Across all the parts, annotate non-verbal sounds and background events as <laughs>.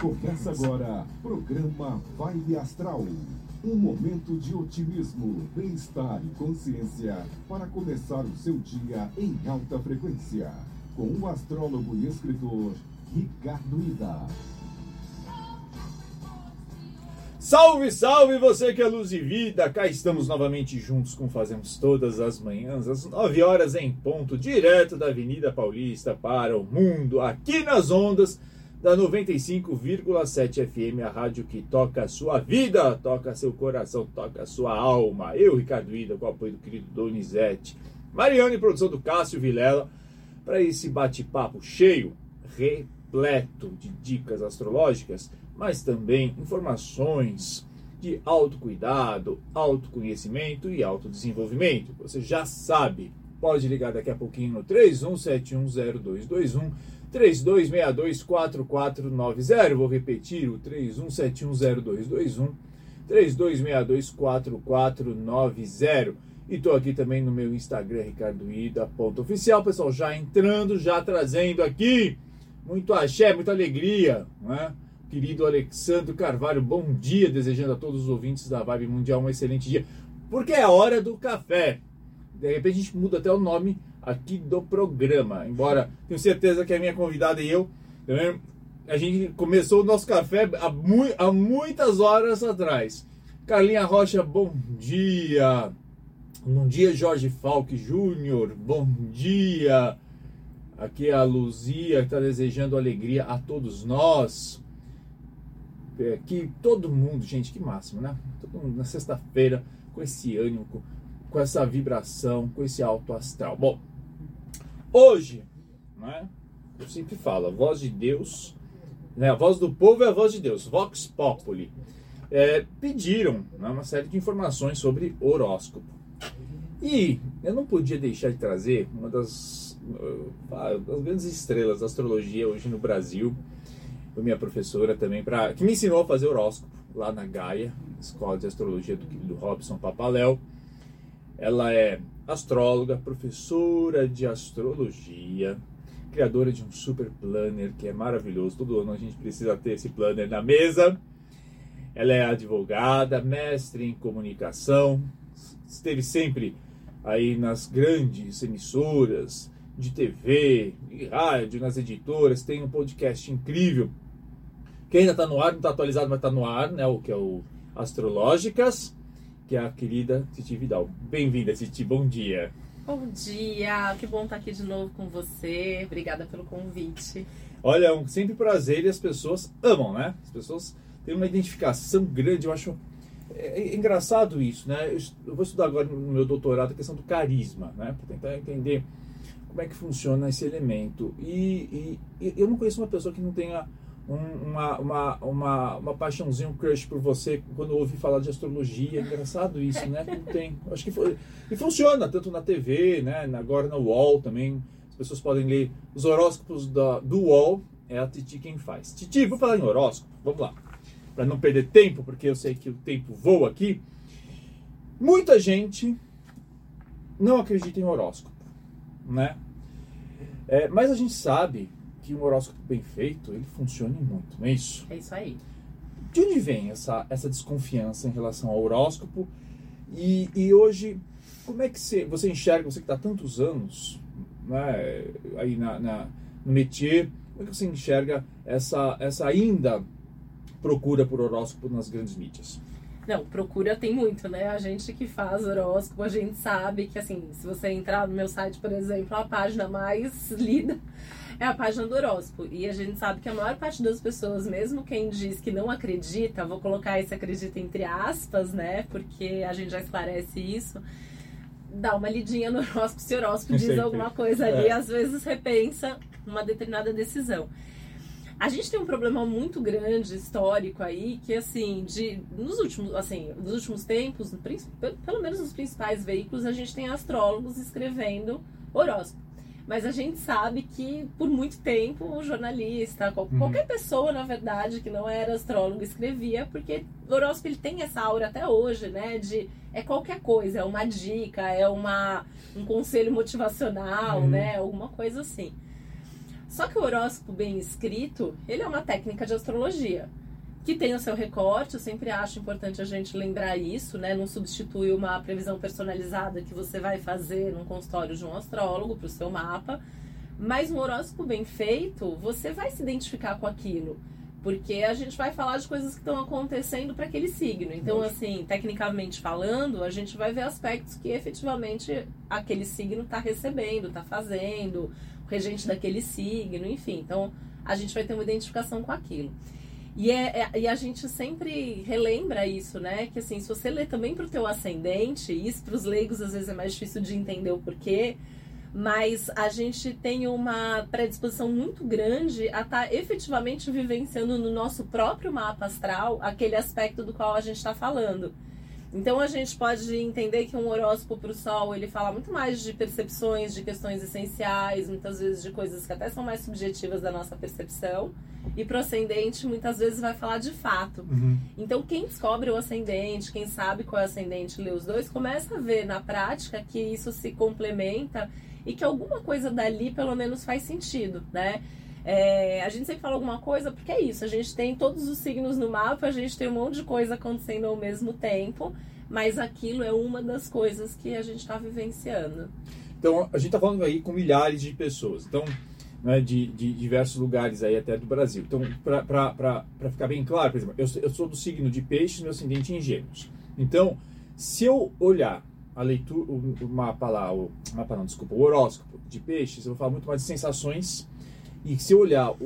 Começa agora, programa Vibe Astral. Um momento de otimismo, bem-estar e consciência para começar o seu dia em alta frequência. Com o astrólogo e escritor Ricardo Ida. Salve, salve você que é luz e vida! Cá estamos novamente juntos com Fazemos Todas as Manhãs, às 9 horas em ponto, direto da Avenida Paulista para o mundo, aqui nas ondas da 95,7 FM, a rádio que toca a sua vida, toca seu coração, toca a sua alma. Eu, Ricardo Ida, com o apoio do querido Donizete, Mariane, produção do Cássio Vilela, para esse bate-papo cheio, repleto de dicas astrológicas mas também informações de autocuidado, autoconhecimento e autodesenvolvimento. Você já sabe, pode ligar daqui a pouquinho no 31710221 32624490. Vou repetir o 31710221 32624490. E estou aqui também no meu Instagram, ricardoida.oficial. Pessoal, já entrando, já trazendo aqui muito axé, muita alegria, né? querido Alexandre Carvalho, bom dia, desejando a todos os ouvintes da Vibe Mundial um excelente dia, porque é hora do café. De repente a gente muda até o nome aqui do programa, embora tenho certeza que a minha convidada e eu, também, a gente começou o nosso café há, mu há muitas horas atrás. Carlinha Rocha, bom dia. Bom dia, Jorge Falque Júnior, bom dia. Aqui é a Luzia está desejando alegria a todos nós é, que todo mundo, gente, que máximo, né? Todo mundo na sexta-feira com esse ânimo, com, essa vibração, com esse alto astral. Bom, hoje, né? Eu sempre falo, a voz de Deus, né? A voz do povo é a voz de Deus, Vox Populi. É, pediram né, uma série de informações sobre horóscopo. E eu não podia deixar de trazer uma das, uh, das grandes estrelas da astrologia hoje no Brasil, minha professora também, pra, que me ensinou a fazer horóscopo lá na Gaia, Escola de Astrologia do, do Robson Papaléu. Ela é astróloga, professora de astrologia, criadora de um super planner que é maravilhoso. Todo ano a gente precisa ter esse planner na mesa. Ela é advogada, mestre em comunicação, esteve sempre aí nas grandes emissoras de TV, rádio, nas editoras, tem um podcast incrível que ainda está no ar, não está atualizado, mas está no ar, né? O que é o Astrológicas, que é a querida Titi Vidal. Bem-vinda, Titi, bom dia. Bom dia, que bom estar aqui de novo com você. Obrigada pelo convite. Olha, é um sempre prazer e as pessoas amam, né? As pessoas têm uma identificação grande, eu acho é, é engraçado isso, né? Eu vou estudar agora no meu doutorado a questão do carisma, né? Para tentar entender como é que funciona esse elemento. E, e, eu não conheço uma pessoa que não tenha um, uma, uma, uma, uma paixãozinha, um crush por você quando ouvi falar de astrologia. Engraçado isso, né? Não tem. Acho que foi. E funciona, tanto na TV, né? agora no UOL também. As pessoas podem ler os horóscopos da, do UOL. É a Titi quem faz. Titi, vou falar em horóscopo. Vamos lá. Para não perder tempo, porque eu sei que o tempo voa aqui. Muita gente não acredita em horóscopo, né? É, mas a gente sabe que um horóscopo bem feito, ele funcione muito, não é isso? É isso aí. De onde vem essa, essa desconfiança em relação ao horóscopo? E, e hoje, como é que você, você enxerga, você que está tantos anos né, aí na, na, no métier, como é que você enxerga essa, essa ainda procura por horóscopo nas grandes mídias? Não, procura tem muito, né? A gente que faz horóscopo, a gente sabe que, assim, se você entrar no meu site, por exemplo, a página mais <laughs> lida é a página do horóscopo. E a gente sabe que a maior parte das pessoas, mesmo quem diz que não acredita, vou colocar esse acredita entre aspas, né? Porque a gente já esclarece isso. Dá uma lidinha no horóscopo, se o horóscopo diz alguma coisa ali, é. às vezes repensa uma determinada decisão. A gente tem um problema muito grande histórico aí, que assim, de nos últimos, assim, nos últimos tempos, pelo menos nos principais veículos, a gente tem astrólogos escrevendo horóscopo. Mas a gente sabe que por muito tempo o jornalista, uhum. qualquer pessoa, na verdade, que não era astrólogo, escrevia, porque o horóscopo ele tem essa aura até hoje, né? De é qualquer coisa, é uma dica, é uma, um conselho motivacional, uhum. né? Alguma coisa assim. Só que o horóscopo bem escrito, ele é uma técnica de astrologia que tem o seu recorte. Eu sempre acho importante a gente lembrar isso, né? Não substitui uma previsão personalizada que você vai fazer num consultório de um astrólogo para o seu mapa. Mas um horóscopo bem feito, você vai se identificar com aquilo. Porque a gente vai falar de coisas que estão acontecendo para aquele signo. Então, assim, tecnicamente falando, a gente vai ver aspectos que efetivamente aquele signo está recebendo, está fazendo, regente daquele signo, enfim. Então, a gente vai ter uma identificação com aquilo. E, é, é, e a gente sempre relembra isso, né? Que assim, se você lê também para o teu ascendente, isso para os leigos às vezes é mais difícil de entender o porquê, mas a gente tem uma predisposição muito grande a estar tá efetivamente vivenciando no nosso próprio mapa astral aquele aspecto do qual a gente está falando. Então a gente pode entender que um horóscopo para o Sol ele fala muito mais de percepções, de questões essenciais, muitas vezes de coisas que até são mais subjetivas da nossa percepção. E para o ascendente muitas vezes vai falar de fato. Uhum. Então quem descobre o ascendente, quem sabe qual é o ascendente, lê os dois, começa a ver na prática que isso se complementa e que alguma coisa dali pelo menos faz sentido, né? É, a gente sempre fala alguma coisa porque é isso, a gente tem todos os signos no mapa, a gente tem um monte de coisa acontecendo ao mesmo tempo, mas aquilo é uma das coisas que a gente está vivenciando. Então, a gente está falando aí com milhares de pessoas, então, né, de, de, diversos lugares aí até do Brasil. Então, para ficar bem claro, por exemplo, eu, eu sou do signo de peixes, meu ascendente em gêmeos. Então, se eu olhar a leitura, o, o mapa lá, o mapa não, desculpa, o horóscopo de peixes, eu vou falar muito mais de sensações e se eu olhar o,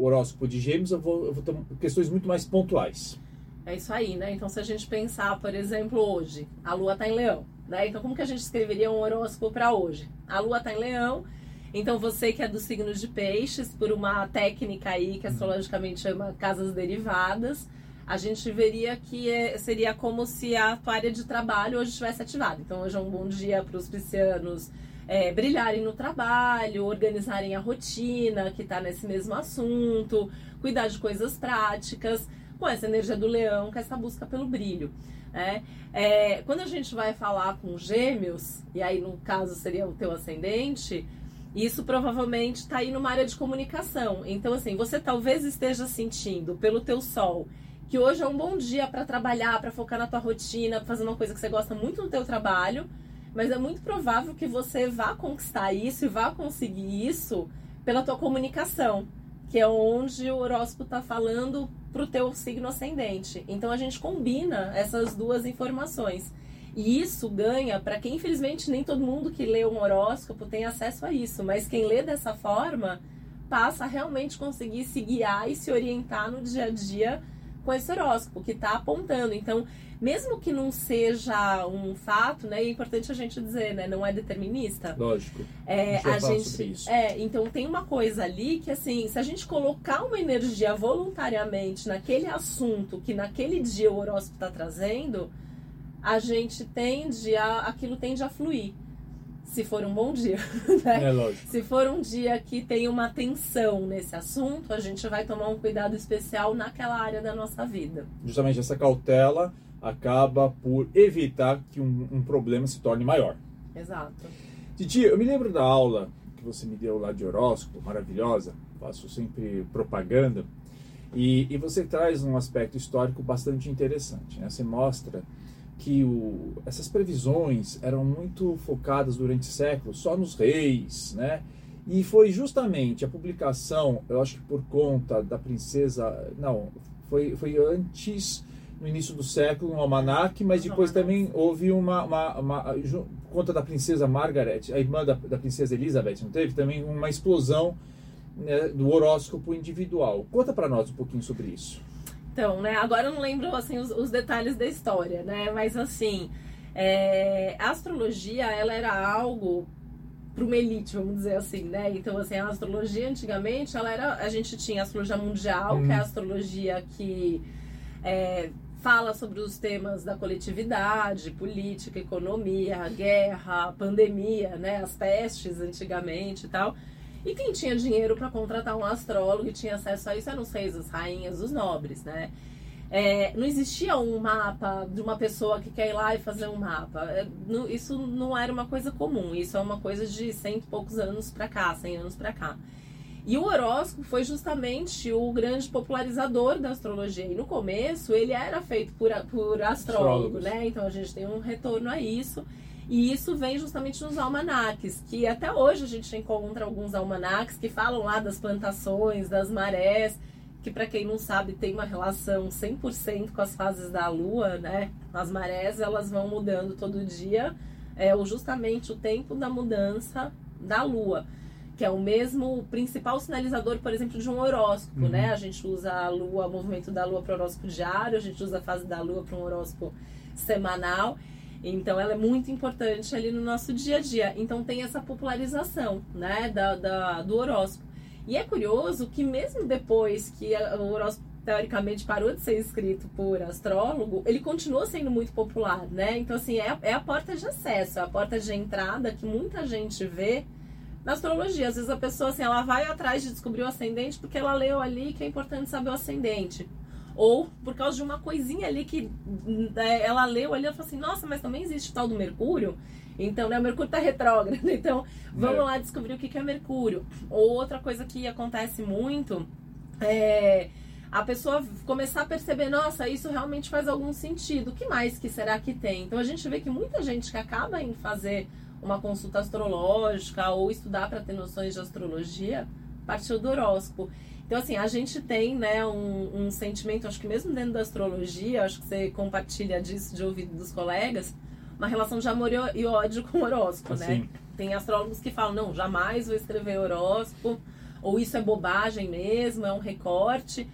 o horóscopo de Gêmeos, eu vou, eu vou ter questões muito mais pontuais. É isso aí, né? Então, se a gente pensar, por exemplo, hoje, a Lua está em Leão, né? Então, como que a gente escreveria um horóscopo para hoje? A Lua está em Leão, então você que é do signo de Peixes, por uma técnica aí que astrologicamente chama casas derivadas, a gente veria que é, seria como se a tua área de trabalho hoje estivesse ativada. Então, hoje é um bom dia para os piscianos é, brilharem no trabalho, organizarem a rotina que está nesse mesmo assunto, cuidar de coisas práticas, com essa energia do leão, com essa busca pelo brilho. Né? É, quando a gente vai falar com gêmeos, e aí no caso seria o teu ascendente, isso provavelmente está aí numa área de comunicação. Então, assim, você talvez esteja sentindo pelo teu sol que hoje é um bom dia para trabalhar, para focar na tua rotina, fazer uma coisa que você gosta muito no teu trabalho, mas é muito provável que você vá conquistar isso e vá conseguir isso pela tua comunicação, que é onde o horóscopo está falando para o teu signo ascendente. Então a gente combina essas duas informações. E isso ganha para quem, infelizmente, nem todo mundo que lê um horóscopo tem acesso a isso, mas quem lê dessa forma passa a realmente conseguir se guiar e se orientar no dia a dia com esse horóscopo que está apontando. Então, mesmo que não seja um fato, né, é importante a gente dizer, né, não é determinista. Lógico. É, a gente, é, então tem uma coisa ali que assim, se a gente colocar uma energia voluntariamente naquele assunto que naquele dia o horóscopo está trazendo, a gente tende a, aquilo tende a fluir se for um bom dia. <laughs> Né? É lógico. Se for um dia que tem uma tensão nesse assunto, a gente vai tomar um cuidado especial naquela área da nossa vida. Justamente essa cautela acaba por evitar que um, um problema se torne maior. Exato. Titi, eu me lembro da aula que você me deu lá de horóscopo, maravilhosa, faço sempre propaganda, e, e você traz um aspecto histórico bastante interessante. Né? Você mostra que o, essas previsões eram muito focadas durante séculos só nos reis, né? E foi justamente a publicação, eu acho que por conta da princesa, não, foi, foi antes no início do século, um almanac, mas depois também houve uma, uma, uma, por conta da princesa Margaret, a irmã da, da princesa Elizabeth, não teve? Também uma explosão né, do horóscopo individual. Conta para nós um pouquinho sobre isso. Então, né, agora eu não lembro assim, os, os detalhes da história, né, mas assim, é, a astrologia, ela era algo para uma elite, vamos dizer assim, né? Então, assim, a astrologia antigamente, ela era, a gente tinha a astrologia mundial, hum. que é a uhum. astrologia que é, fala sobre os temas da coletividade, política, economia, guerra, pandemia, né, as pestes antigamente e tal. E quem tinha dinheiro para contratar um astrólogo e tinha acesso a isso eram os reis, as rainhas, os nobres, né? É, não existia um mapa de uma pessoa que quer ir lá e fazer um mapa. É, não, isso não era uma coisa comum. Isso é uma coisa de cento e poucos anos para cá, cem anos para cá. E o horóscopo foi justamente o grande popularizador da astrologia. E no começo ele era feito por, por astrólogo, Astrólogos. né? Então a gente tem um retorno a isso. E isso vem justamente nos almanaques, que até hoje a gente encontra alguns almanaques que falam lá das plantações, das marés, que para quem não sabe tem uma relação 100% com as fases da lua, né? As marés elas vão mudando todo dia, é justamente o tempo da mudança da lua, que é o mesmo principal sinalizador, por exemplo, de um horóscopo, Uhum. né? A gente usa a lua, o movimento da lua para horóscopo diário, a gente usa a fase da lua para um horóscopo semanal. Então ela é muito importante ali no nosso dia a dia. Então tem essa popularização, né, da, da- do horóscopo. E é curioso que mesmo depois que o horóscopo teoricamente parou de ser escrito por astrólogo, ele continua sendo muito popular, né? Então assim, é, é a porta de acesso, é a porta de entrada que muita gente vê na astrologia. Às vezes a pessoa assim, ela vai atrás de descobrir o ascendente porque ela leu ali que é importante saber o ascendente. Ou por causa de uma coisinha ali que hum, é, ela leu ali, ela falou assim, nossa, mas também existe o tal do Mercúrio. Então, né, o Mercúrio tá retrógrado. <laughs> Então, vamos É. lá descobrir o que que é Mercúrio. Ou outra coisa que acontece muito é a pessoa começar a perceber, nossa, isso realmente faz algum sentido. O que mais que será que tem? Então a gente vê que muita gente que acaba em fazer uma consulta astrológica ou estudar para ter noções de astrologia partiu do horóscopo. Então, assim, a gente tem, né, um, um sentimento, acho que mesmo dentro da astrologia, acho que você compartilha disso de ouvido dos colegas, uma relação de amor e ódio com o horóscopo, né? Assim, Tem astrólogos que falam, não, jamais vou escrever horóscopo, ou isso é bobagem mesmo, é um recorte.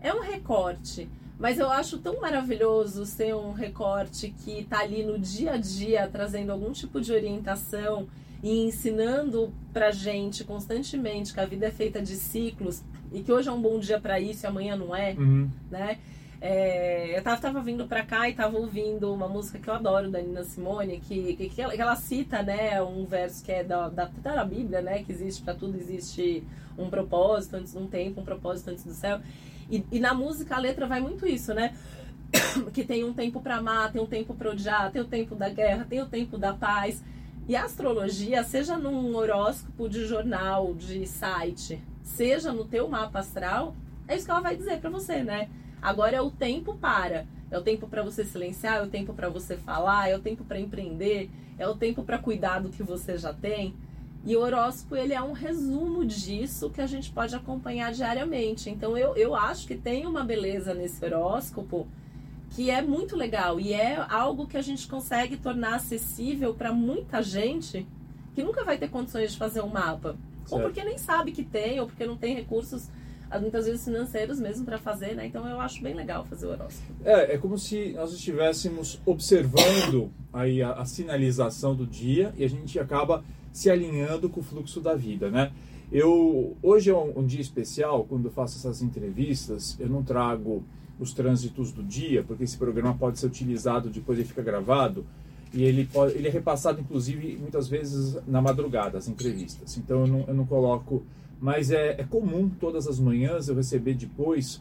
É um recorte, mas eu acho tão maravilhoso ser um recorte que tá ali no dia a dia, trazendo algum tipo de orientação e ensinando pra gente constantemente que a vida é feita de ciclos e que hoje é um bom dia pra isso e amanhã não é uhum. né? É, eu tava, tava vindo pra cá e tava ouvindo uma música que eu adoro da Nina Simone, que, que, que ela, que ela cita, né, um verso que é da, da, da Bíblia, né, que existe pra tudo, existe um propósito antes de um tempo, um propósito antes do céu. E, e na música a letra vai muito isso, né? <coughs> que tem um tempo pra amar, tem um tempo pra odiar, tem o tempo da guerra, tem o tempo da paz. E a astrologia, seja num horóscopo de jornal, de site, seja no teu mapa astral, é isso que ela vai dizer pra você, né? Agora é o tempo para. É o tempo para você silenciar, é o tempo para você falar, é o tempo para empreender, é o tempo para cuidar do que você já tem. E o horóscopo, ele é um resumo disso que a gente pode acompanhar diariamente. Então, eu, eu acho que tem uma beleza nesse horóscopo que é muito legal e é algo que a gente consegue tornar acessível para muita gente que nunca vai ter condições de fazer um mapa. Ou Certo. porque nem sabe que tem, ou porque não tem recursos, ah, muitas vezes financeiros mesmo para fazer, né? Então eu acho bem legal fazer o horóscopo. É, é como se nós estivéssemos observando aí a, a sinalização do dia e a gente acaba se alinhando com o fluxo da vida, né? Eu hoje é um, um dia especial quando eu faço essas entrevistas. Eu não trago os trânsitos do dia porque esse programa pode ser utilizado depois ele fica gravado e ele pode, ele é repassado inclusive muitas vezes na madrugada as entrevistas. Então eu não, eu não coloco, mas é, é comum todas as manhãs eu receber depois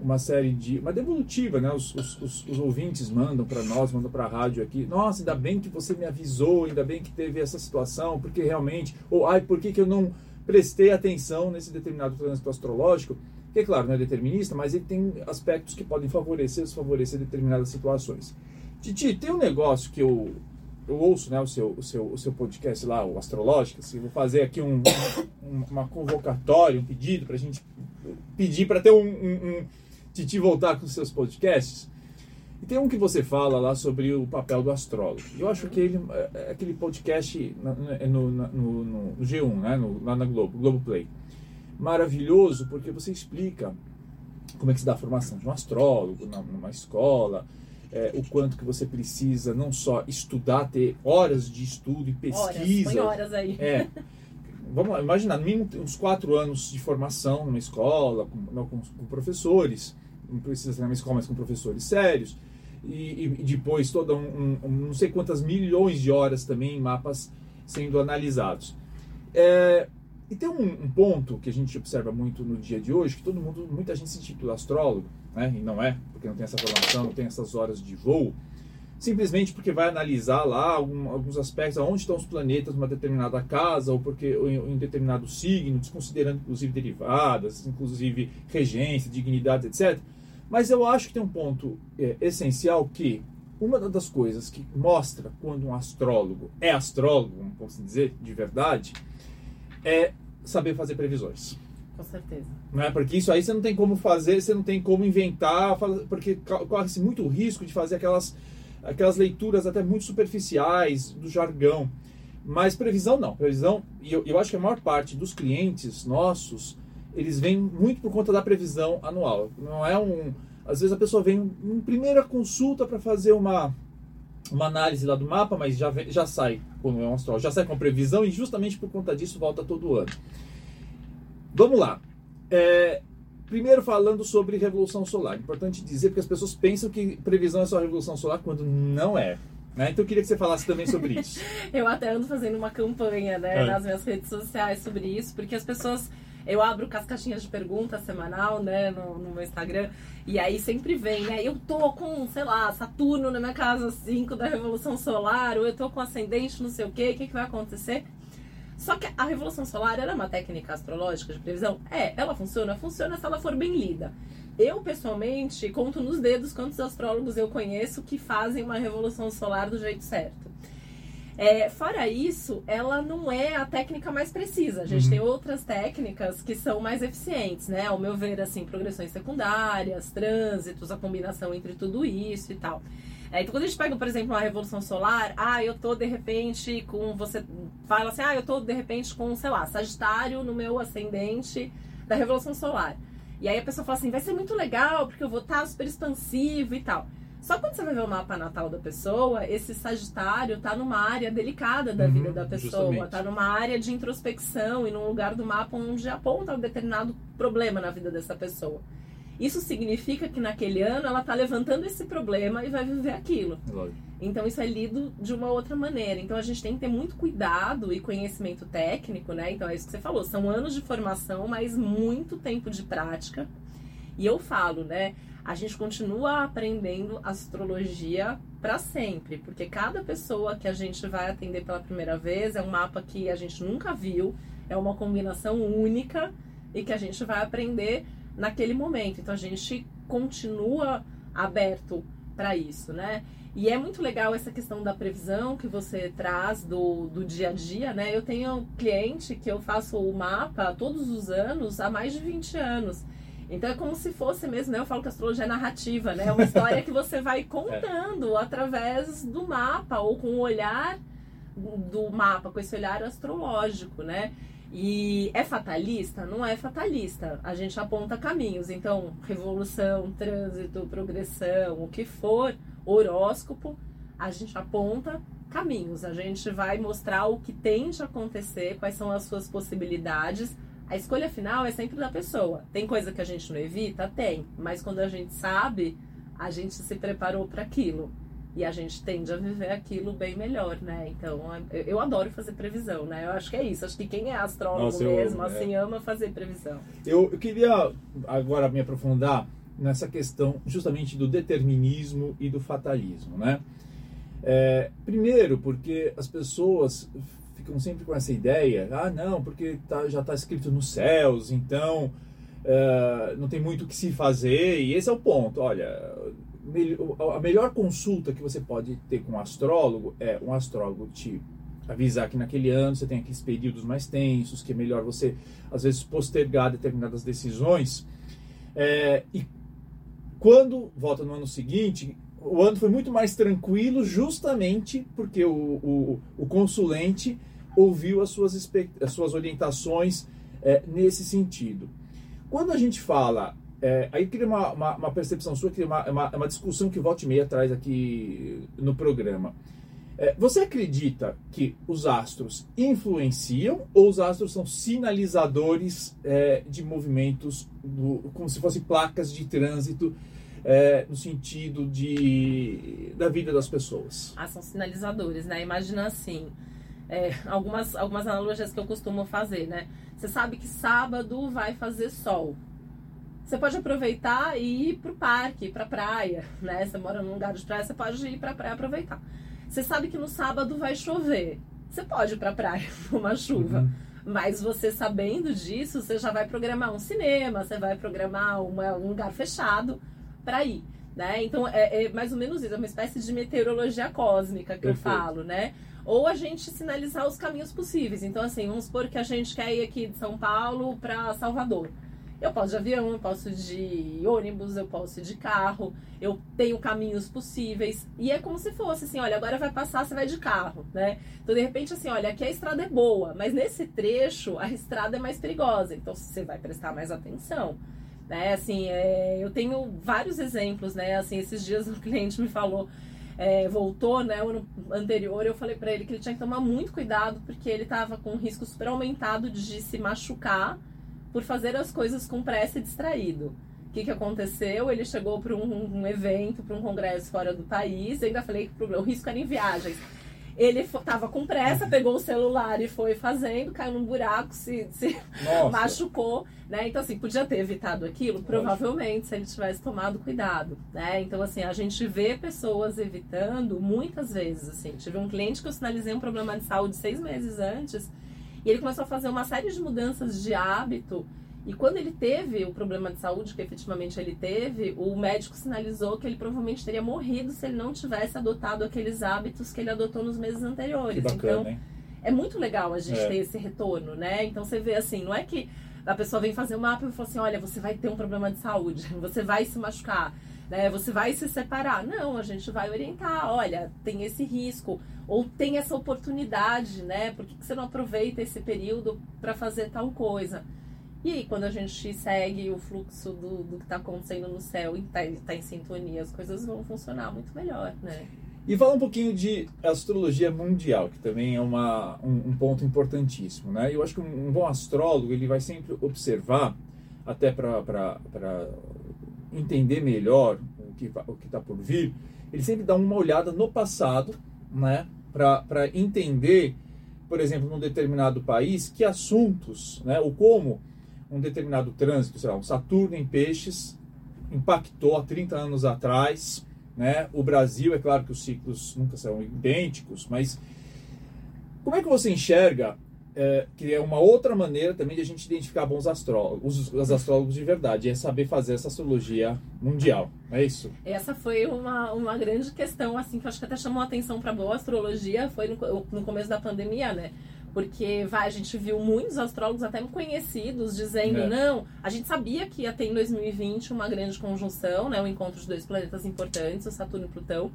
uma série de. Uma devolutiva, né? Os, os, os, os ouvintes mandam para nós, mandam para a rádio aqui. Nossa, ainda bem que você me avisou, ainda bem que teve essa situação, porque realmente. Ou, ai, por que, que eu não prestei atenção nesse determinado trânsito astrológico? Que, é claro, não é determinista, mas ele tem aspectos que podem favorecer ou desfavorecer determinadas situações. Titi, tem um negócio que eu, eu ouço, né? O seu, o, seu, o seu podcast lá, o Astrológica. Assim, vou fazer aqui um, um- uma convocatória, um pedido para a gente pedir para ter um, um, um Titi voltar com os seus podcasts. E tem um que você fala lá sobre o papel do astrólogo. Eu acho que ele, é- é aquele podcast na- no, no, no- no G1, né? lá na Globo, Globo Play. Maravilhoso porque você explica como é que se dá a formação de um astrólogo numa escola, é, o quanto que você precisa não só estudar, ter horas de estudo e Horas, pesquisa. põe horas aí. É. Vamos lá, imaginar, no mínimo uns quatro anos de formação numa escola, com, não, com, com professores, não precisa ser numa escola, mas com professores sérios, e, e depois toda um, um- não sei quantas milhões de horas também em mapas sendo analisados. É, e tem um, um ponto que a gente observa muito no dia de hoje, que todo mundo, muita gente se intitula astrólogo, né? e não é, porque não tem essa formação, não tem essas horas de voo, simplesmente porque vai analisar lá algum, alguns aspectos, onde estão os planetas numa determinada casa, ou porque ou em, em determinado signo, desconsiderando inclusive derivadas, inclusive regência, dignidade, etc. Mas eu acho que tem um ponto é, essencial que uma das coisas que mostra quando um astrólogo é astrólogo, vamos dizer, de verdade, é saber fazer previsões. Com certeza. Não é? Porque isso aí você não tem como fazer, você não tem como inventar, porque corre-se muito risco de fazer aquelas, aquelas leituras até muito superficiais do jargão. Mas previsão não. Previsão, e eu, eu acho que a maior parte dos clientes nossos, eles vêm muito por conta da previsão anual. Não é um. Às vezes a pessoa vem em primeira consulta para fazer uma, uma análise lá do mapa, mas já, já sai, quando é um astrólogo, já sai com previsão e justamente por conta disso volta todo ano. Vamos lá. É, primeiro falando sobre revolução solar. Importante dizer porque as pessoas pensam que previsão é só revolução solar quando não é. Né? Então eu queria que você falasse também sobre isso. <laughs> eu até ando fazendo uma campanha né, é. nas minhas redes sociais sobre isso, porque as pessoas. Eu abro com as caixinhas de perguntas semanal, né, no, no, meu Instagram, e aí sempre vem, né, eu tô com, sei lá, Saturno na minha casa 5 da Revolução Solar, ou eu tô com ascendente não sei o quê, o que, que vai acontecer? Só que a Revolução Solar era uma técnica astrológica de previsão? É, ela funciona? Funciona se ela for bem lida. Eu, pessoalmente, conto nos dedos quantos astrólogos eu conheço que fazem uma Revolução Solar do jeito certo. É, fora isso, ela não é a técnica mais precisa. A gente uhum. tem outras técnicas que são mais eficientes, né? Ao meu ver, assim, progressões secundárias, trânsitos, a combinação entre tudo isso e tal. É, então, quando a gente pega, por exemplo, uma revolução solar, ah, eu tô de repente com. Você fala assim, ah, eu tô de repente com, sei lá, Sagitário no meu ascendente da revolução solar. E aí a pessoa fala assim, vai ser muito legal, porque eu vou estar super expansivo e tal. Só quando você vai ver o mapa natal da pessoa, esse Sagitário tá numa área delicada da uhum, vida da pessoa, justamente. tá numa área de introspecção e num lugar do mapa onde aponta um determinado problema na vida dessa pessoa. Isso significa que naquele ano ela está levantando esse problema e vai viver aquilo. Lógico. Então isso é lido de uma outra maneira. Então a gente tem que ter muito cuidado e conhecimento técnico, né? Então é isso que você falou, são anos de formação, mas muito tempo de prática. E eu falo, né? A gente continua aprendendo astrologia para sempre, porque cada pessoa que a gente vai atender pela primeira vez é um mapa que a gente nunca viu, é uma combinação única e que a gente vai aprender naquele momento. Então a gente continua aberto para isso, né? E é muito legal essa questão da previsão que você traz do, do dia a dia, né? Eu tenho cliente que eu faço o mapa todos os anos há mais de 20 anos. Então é como se fosse mesmo, né? Eu falo que a astrologia é narrativa, né? É uma história que você vai <laughs> contando é. através do mapa ou com o olhar do mapa, com esse olhar astrológico, né? E é fatalista? Não é fatalista. A gente aponta caminhos. Então, revolução, trânsito, progressão, o que for, horóscopo, a gente aponta caminhos. A gente vai mostrar o que tende a acontecer, quais são as suas possibilidades. A escolha final é sempre da pessoa. Tem coisa que a gente não evita? Tem. Mas quando a gente sabe, a gente se preparou para aquilo. E a gente tende a viver aquilo bem melhor, né? Então, eu adoro fazer previsão, né? Eu acho que é isso. Acho que quem é astrólogo Nossa, mesmo, eu, assim, é. ama fazer previsão. Eu, eu queria agora me aprofundar nessa questão justamente do determinismo e do fatalismo, né? É, primeiro, porque as pessoas ficam sempre com essa ideia, ah, não, porque tá, já está escrito nos céus, então é, não tem muito o que se fazer, e esse é o ponto. Olha, a melhor consulta que você pode ter com um astrólogo é um astrólogo te avisar que naquele ano você tem aqueles períodos mais tensos, que é melhor você, às vezes, postergar determinadas decisões. É, e quando volta no ano seguinte, o ano foi muito mais tranquilo, justamente porque o, o, o consulente ouviu as suas, as suas orientações é, nesse sentido. Quando a gente fala é, aí cria uma, uma, uma, percepção sua, cria uma, uma, uma, discussão que volta e meia traz aqui no programa. É, você acredita que os astros influenciam ou os astros são sinalizadores é, de movimentos, do, como se fossem placas de trânsito é, no sentido de, da vida das pessoas? Ah, são sinalizadores, né? Imagina assim, é, algumas, algumas analogias que eu costumo fazer, né? Você sabe que sábado vai fazer sol. você pode aproveitar e ir pro parque, pra praia, né? Você mora num lugar de praia, você pode ir pra praia aproveitar. Você sabe que no sábado vai chover. Você pode ir pra praia <laughs> numa chuva. Uhum. Mas você sabendo disso, você já vai programar um cinema, você vai programar uma, um lugar fechado para ir. Né? Então é, é, mais ou menos isso, é uma espécie de meteorologia cósmica que Perfeito. eu falo, né? Ou a gente sinalizar os caminhos possíveis. Então, assim, vamos supor que a gente quer ir aqui de São Paulo para Salvador. Eu posso de avião, eu posso de ônibus, eu posso de carro, eu tenho caminhos possíveis. E é como se fosse assim, olha, agora vai passar, você vai de carro, né? Então, de repente, assim, olha, aqui a estrada é boa, mas nesse trecho a estrada é mais perigosa. Então, você vai prestar mais atenção. Né? Assim, é, eu tenho vários exemplos, né? Assim, esses dias um <laughs> cliente me falou, é, voltou, né? O ano anterior, eu falei para ele que ele tinha que tomar muito cuidado porque ele estava com um risco super aumentado de se machucar por fazer as coisas com pressa e distraído. O que, que aconteceu? Ele chegou para um, um, evento, para um congresso fora do país, eu ainda falei que o risco era em viagens. Ele estava com pressa, pegou o celular e foi fazendo, caiu num buraco, se, se <laughs> machucou, né? Então, assim, podia ter evitado aquilo? Provavelmente, se ele tivesse tomado cuidado, né? Então, assim, a gente vê pessoas evitando muitas vezes, assim. Tive um cliente que eu sinalizei um problema de saúde seis meses antes e ele começou a fazer uma série de mudanças de hábito. E quando ele teve o problema de saúde, que efetivamente ele teve, o médico sinalizou que ele provavelmente teria morrido se ele não tivesse adotado aqueles hábitos que ele adotou nos meses anteriores. Bacana, então, hein? é muito legal a gente É. ter esse retorno, né? Então você vê assim, não é que a pessoa vem fazer o mapa e fala assim, olha, você vai ter um problema de saúde, <laughs> você vai se machucar, né? Você vai se separar. Não, a gente vai orientar, olha, tem esse risco ou tem essa oportunidade, né? Por que, que você não aproveita esse período para fazer tal coisa? E aí, quando a gente segue o fluxo do, do que está acontecendo no céu e está em sintonia, as coisas vão funcionar muito melhor, né? E fala um pouquinho de astrologia mundial, que também é uma, um, um ponto importantíssimo, né? Eu acho que um, um bom astrólogo, ele vai sempre observar, até para entender melhor o que o está por vir, ele sempre dá uma olhada no passado, né? Para entender, por exemplo, num determinado país, que assuntos, né? Ou como um determinado trânsito, sei lá, um Saturno em peixes, impactou há 30 anos atrás, né? O Brasil, é claro que os ciclos nunca são idênticos, mas como é que você enxerga é, que é uma outra maneira também de a gente identificar bons astrólogos, os, os astrólogos de verdade, é saber fazer essa astrologia mundial, é isso? Essa foi uma, uma grande questão, assim, que eu acho que até chamou a atenção para boa astrologia, foi no, no começo da pandemia, né? Porque vai, a gente viu muitos astrólogos, até conhecidos, dizendo: É. não, a gente sabia que ia ter em 2020 uma grande conjunção, né? O encontro de dois planetas importantes, o Saturno e Plutão,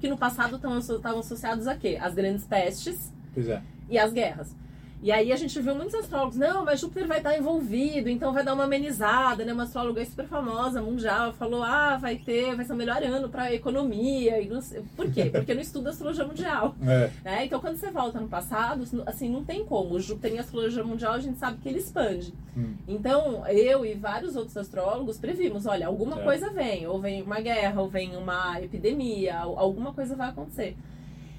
que no passado estavam associados a quê? As grandes pestes Pois é. e as guerras. E aí a gente viu muitos astrólogos, não, mas Júpiter vai estar envolvido, então vai dar uma amenizada, né? Uma astróloga super famosa, mundial, falou, ah, vai ter, vai ser o melhor ano para economia e não sei. Por quê? Porque não estuda astrologia mundial. <laughs> É, Né? Então, quando você volta no passado, assim, não tem como. O Júpiter em astrologia mundial, a gente sabe que ele expande. Hum. Então, eu e vários outros astrólogos previmos, olha, alguma Certo. coisa vem, ou vem uma guerra, ou vem uma epidemia, alguma coisa vai acontecer.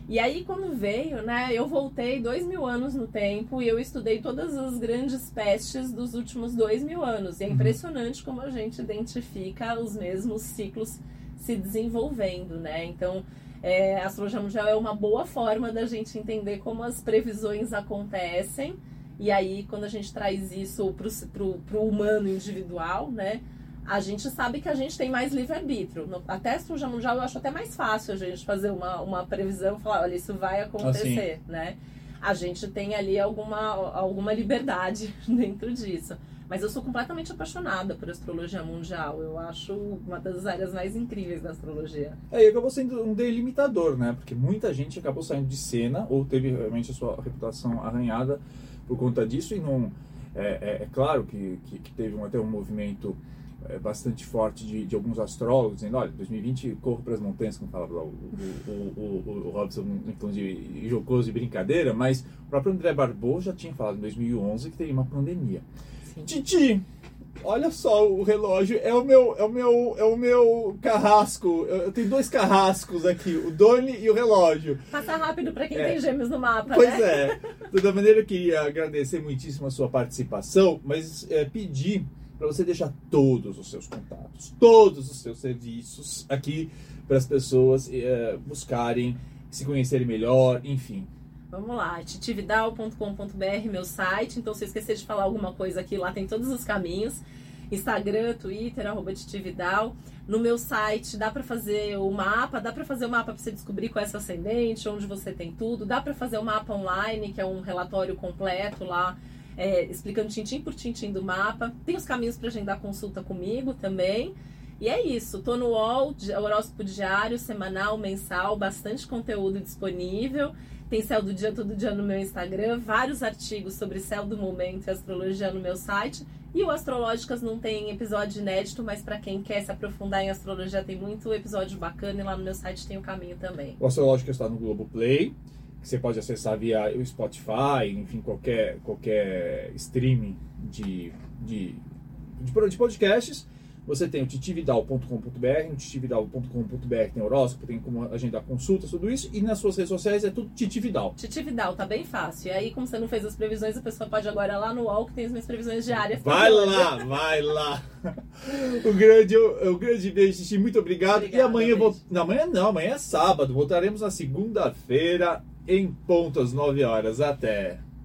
E aí, quando veio, né, eu voltei dois mil anos no tempo e eu estudei todas as grandes pestes dos últimos dois mil anos. E é Uhum. impressionante como a gente identifica os mesmos ciclos se desenvolvendo, né? Então, é, a astrologia mundial é uma boa forma da gente entender como as previsões acontecem. E aí, quando a gente traz isso para o humano individual, né? A gente sabe que a gente tem mais livre-arbítrio. Até a astrologia mundial eu acho até mais fácil a gente fazer uma, uma previsão e falar, olha, isso vai acontecer, né? A gente tem ali alguma, alguma liberdade <laughs> dentro disso. Mas eu sou completamente apaixonada por astrologia mundial. Eu acho uma das áreas mais incríveis da astrologia. É, e acabou sendo um delimitador, né? Porque muita gente acabou saindo de cena ou teve realmente a sua reputação arranhada por conta disso e não é, é- é claro que, que, que teve um, até um movimento bastante forte de, de alguns astrólogos dizendo, olha, 2020 corro para as montanhas, como falava o, o, o, o, o Robson, de jocoso e brincadeira, mas o próprio André Barbot já tinha falado em 2011 que teria uma pandemia. Sim. Titi, olha só o relógio, é o meu, é o meu, é o meu carrasco. Eu, tenho dois carrascos aqui, o Doni e o relógio. Passa rápido para quem É. tem gêmeos no mapa, Pois né? é. De toda maneira, eu queria agradecer muitíssimo a sua participação, mas é, pedir para você deixar todos os seus contatos, todos os seus serviços aqui para as pessoas é, buscarem se conhecerem melhor, enfim. Vamos lá, titividal.com.br, meu site. Então, se eu esquecer de falar alguma coisa aqui, lá tem todos os caminhos. Instagram, Twitter, arroba titividal. No meu site dá para fazer o mapa, dá para fazer o mapa para você descobrir qual é seu ascendente, onde você tem tudo. Dá para fazer o mapa online, que é um relatório completo lá, é, explicando tintim por tintim do mapa. Tem os caminhos para agendar consulta comigo também. E é isso, tô no UOL, horóscopo diário, semanal, mensal, bastante conteúdo disponível. Tem céu do dia todo dia no meu Instagram, vários artigos sobre céu do momento e astrologia no meu site. E o Astrológicas não tem episódio inédito, mas para quem quer se aprofundar em astrologia tem muito episódio bacana e lá no meu site tem o caminho também. O Astrológicas está no Globoplay, que você pode acessar via o Spotify, enfim, qualquer, qualquer streaming de, de, de, de podcasts. Você tem o titividal.com.br, no titividal.com.br tem horóscopo, tem como agendar consultas, tudo isso. E nas suas redes sociais é tudo Titividal. Titividal, tá bem fácil. E aí, como você não fez as previsões, a pessoa pode agora lá no UOL que tem as minhas previsões diárias. Vai lá, vai lá. o grande, o, o grande beijo, Titi, muito obrigado. Obrigada, e amanhã, vou, não, amanhã não, amanhã é sábado. Voltaremos na segunda-feira em ponto às 9 horas. Até.